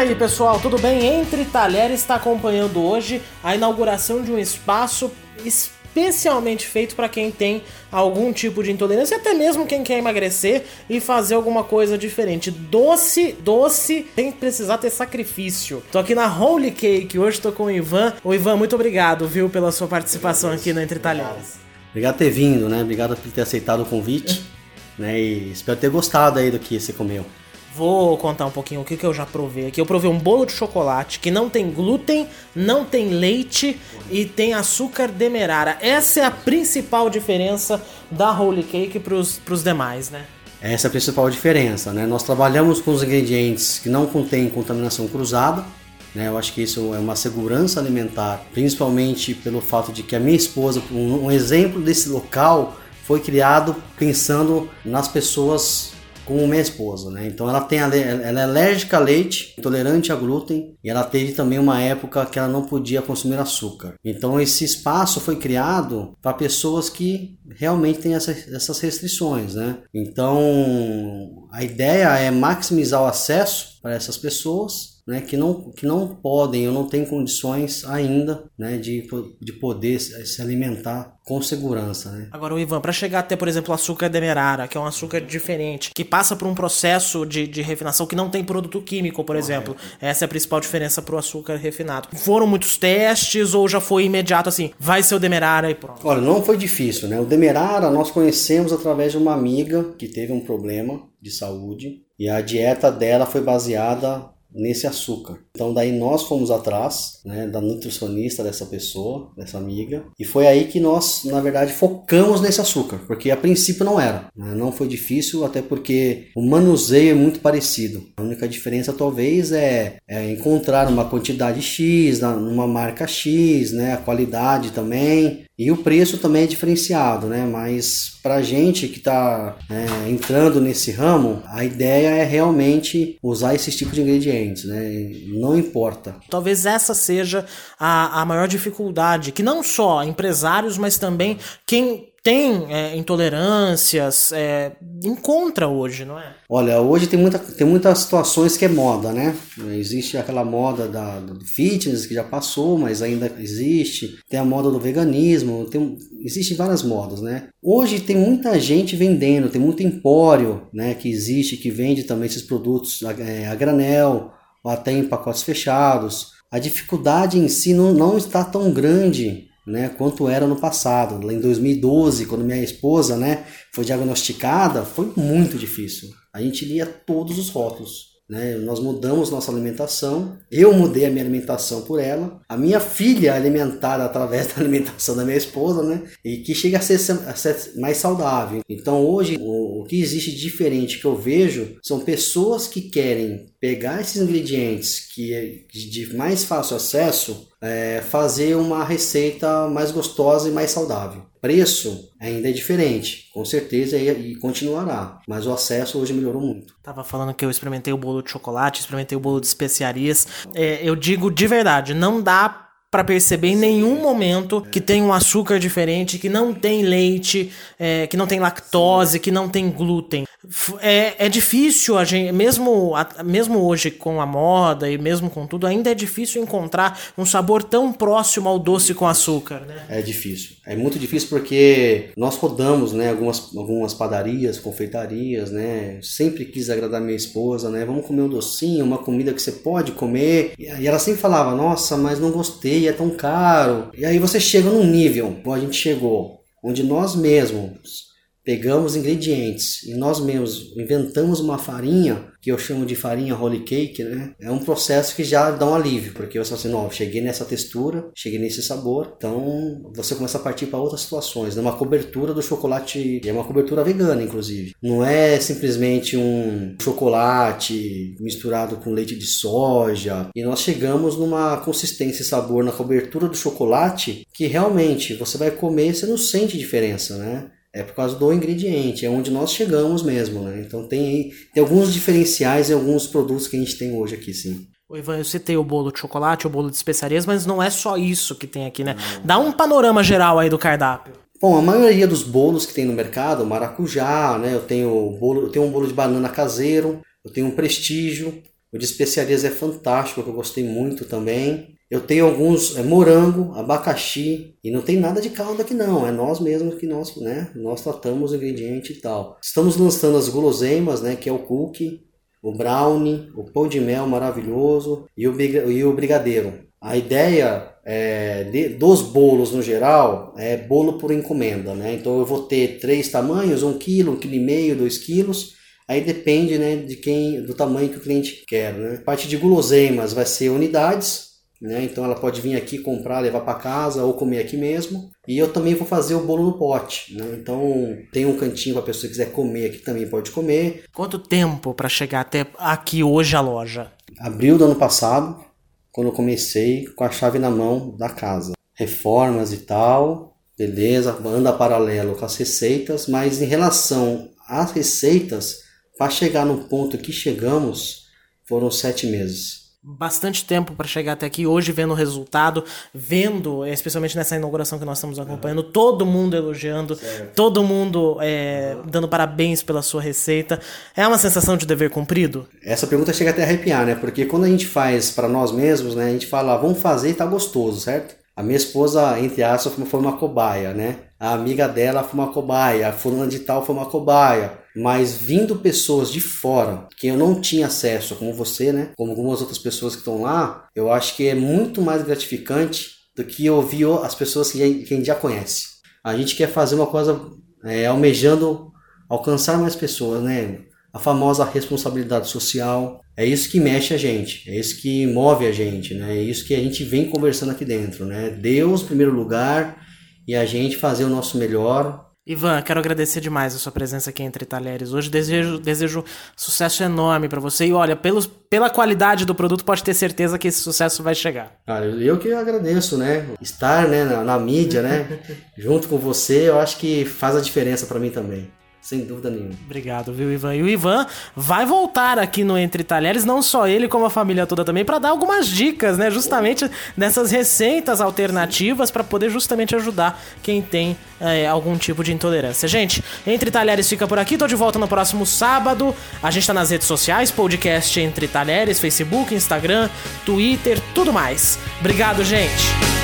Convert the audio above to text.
aí, pessoal, tudo bem? Entre Talheres está acompanhando hoje a inauguração de um espaço especialmente feito para quem tem algum tipo de intolerância, até mesmo quem quer emagrecer e fazer alguma coisa diferente. Doce, doce, sem precisar ter sacrifício. Tô aqui na Holy Cake, hoje tô com o Ivan. O Ivan, muito obrigado, viu, pela sua participação aqui no Entre Talheres. Obrigado por ter vindo, né? Obrigado por ter aceitado o convite, né? E espero ter gostado aí do que você comeu. Vou contar um pouquinho o que, que eu já provei aqui. Eu provei um bolo de chocolate que não tem glúten, não tem leite e tem açúcar demerara. Essa é a principal diferença da Holy Cake para os demais, né? Essa é a principal diferença, né? Nós trabalhamos com os ingredientes que não contêm contaminação cruzada, né? Eu acho que isso é uma segurança alimentar, principalmente pelo fato de que a minha esposa, um, um exemplo desse local, foi criado pensando nas pessoas com minha esposa, né? Então ela tem ela é alérgica a leite, intolerante a glúten e ela teve também uma época que ela não podia consumir açúcar. Então esse espaço foi criado para pessoas que realmente têm essa, essas restrições, né? Então a ideia é maximizar o acesso para essas pessoas né, que, não, que não podem ou não têm condições ainda né, de, de poder se alimentar com segurança. Né? Agora, o Ivan, para chegar até, por exemplo, o açúcar demerara, que é um açúcar diferente, que passa por um processo de, de refinação que não tem produto químico, por exemplo. Essa é a principal diferença para o açúcar refinado. Foram muitos testes ou já foi imediato assim, vai ser o demerara e pronto? Olha, não foi difícil, né? O demerara nós conhecemos através de uma amiga que teve um problema de saúde e a dieta dela foi baseada nesse açúcar. Então daí nós fomos atrás, né, da nutricionista dessa pessoa, dessa amiga, e foi aí que nós, na verdade, focamos nesse açúcar, porque a princípio não era, né, não foi difícil, até porque o manuseio é muito parecido. A única diferença talvez é, é encontrar uma quantidade X, numa marca X, né, a qualidade também, e o preço também é diferenciado, né? Mas para gente que está é, entrando nesse ramo, a ideia é realmente usar esse tipo de ingredientes, né? Não importa. Talvez essa seja a, a maior dificuldade, que não só empresários, mas também quem tem é, intolerâncias, é, encontra hoje, não é? Olha, hoje tem, muita, tem muitas situações que é moda, né? Existe aquela moda da, do fitness que já passou, mas ainda existe. Tem a moda do veganismo, tem, existem várias modas, né? Hoje tem muita gente vendendo, tem muito empório, né? Que existe, que vende também esses produtos a, é, a granel, ou até em pacotes fechados. A dificuldade em si não, não está tão grande né, quanto era no passado. Em 2012, quando minha esposa né, foi diagnosticada, foi muito difícil. A gente lia todos os rótulos. Né? Nós mudamos nossa alimentação, eu mudei a minha alimentação por ela, a minha filha alimentada através da alimentação da minha esposa, né? e que chega a ser, a ser mais saudável. Então hoje o, o que existe de diferente que eu vejo são pessoas que querem pegar esses ingredientes que é de mais fácil acesso, é, fazer uma receita mais gostosa e mais saudável. Preço ainda é diferente, com certeza e, e continuará, mas o acesso hoje melhorou muito. Tava falando que eu experimentei o bolo de chocolate, experimentei o bolo de especiarias. É, eu digo de verdade, não dá para perceber em nenhum momento que tem um açúcar diferente, que não tem leite, é, que não tem lactose, que não tem glúten. É, é difícil a gente, mesmo, mesmo hoje com a moda e mesmo com tudo, ainda é difícil encontrar um sabor tão próximo ao doce com açúcar, né? É difícil. É muito difícil porque nós rodamos, né, algumas, algumas padarias, confeitarias, né? Sempre quis agradar minha esposa, né? Vamos comer um docinho, uma comida que você pode comer. E ela sempre falava, nossa, mas não gostei é tão caro. E aí você chega num nível, como a gente chegou, onde nós mesmos pegamos ingredientes e nós mesmos inventamos uma farinha que eu chamo de farinha holy cake, né? É um processo que já dá um alívio, porque você fala assim, não, cheguei nessa textura, cheguei nesse sabor, então você começa a partir para outras situações. É uma cobertura do chocolate, é uma cobertura vegana, inclusive. Não é simplesmente um chocolate misturado com leite de soja. E nós chegamos numa consistência e sabor na cobertura do chocolate que realmente você vai comer você não sente diferença, né? É por causa do ingrediente, é onde nós chegamos mesmo, né? Então tem, tem alguns diferenciais e alguns produtos que a gente tem hoje aqui, sim. O Ivan, eu citei o bolo de chocolate, o bolo de especiarias, mas não é só isso que tem aqui, né? Dá um panorama geral aí do cardápio. Bom, a maioria dos bolos que tem no mercado, maracujá, né? Eu tenho bolo, eu tenho um bolo de banana caseiro, eu tenho um prestígio, O de especiarias é fantástico, que eu gostei muito também. Eu tenho alguns é, morango, abacaxi e não tem nada de calda aqui não, é nós mesmos que nós, né, nós tratamos o ingrediente e tal. Estamos lançando as guloseimas, né, que é o cookie, o brownie, o pão de mel maravilhoso e o, e o brigadeiro. A ideia é, de, dos bolos no geral é bolo por encomenda, né? Então eu vou ter três tamanhos, um quilo, um quilo e meio, dois quilos. Aí depende, né, de quem, do tamanho que o cliente quer, né? Parte de guloseimas vai ser unidades, né? Então ela pode vir aqui comprar, levar para casa ou comer aqui mesmo. E eu também vou fazer o bolo no pote, né? Então tem um cantinho para a pessoa que quiser comer aqui também pode comer. Quanto tempo para chegar até aqui hoje a loja? Abril do ano passado, quando eu comecei com a chave na mão da casa. Reformas e tal, beleza, anda paralelo com as receitas, mas em relação às receitas, para chegar no ponto que chegamos, foram sete meses bastante tempo para chegar até aqui. Hoje, vendo o resultado, vendo, especialmente nessa inauguração que nós estamos acompanhando, uhum. todo mundo elogiando, certo. todo mundo é, uhum. dando parabéns pela sua receita. É uma sensação de dever cumprido? Essa pergunta chega até a arrepiar, né? Porque quando a gente faz para nós mesmos, né? A gente fala, vamos fazer e tá gostoso, certo? A minha esposa, entre aspas, foi uma cobaia, né? A amiga dela foi uma cobaia, a fulana de tal foi uma cobaia mas vindo pessoas de fora que eu não tinha acesso, como você, né? Como algumas outras pessoas que estão lá, eu acho que é muito mais gratificante do que ouvir as pessoas que a gente já conhece. A gente quer fazer uma coisa é, almejando alcançar mais pessoas, né? A famosa responsabilidade social. É isso que mexe a gente, é isso que move a gente, né? É isso que a gente vem conversando aqui dentro, né? Deus, primeiro lugar, e a gente fazer o nosso melhor Ivan, quero agradecer demais a sua presença aqui entre Talheres. Hoje desejo, desejo sucesso enorme para você. E olha, pelos, pela qualidade do produto, pode ter certeza que esse sucesso vai chegar. Cara, eu que agradeço, né? Estar né, na, na mídia, né? junto com você, eu acho que faz a diferença para mim também. Sem dúvida nenhuma. Obrigado, viu, Ivan? E o Ivan vai voltar aqui no Entre Talheres, não só ele, como a família toda também, para dar algumas dicas, né? Justamente nessas receitas alternativas para poder justamente ajudar quem tem é, algum tipo de intolerância. Gente, Entre Talheres fica por aqui, tô de volta no próximo sábado. A gente tá nas redes sociais, podcast Entre Talheres, Facebook, Instagram, Twitter, tudo mais. Obrigado, gente!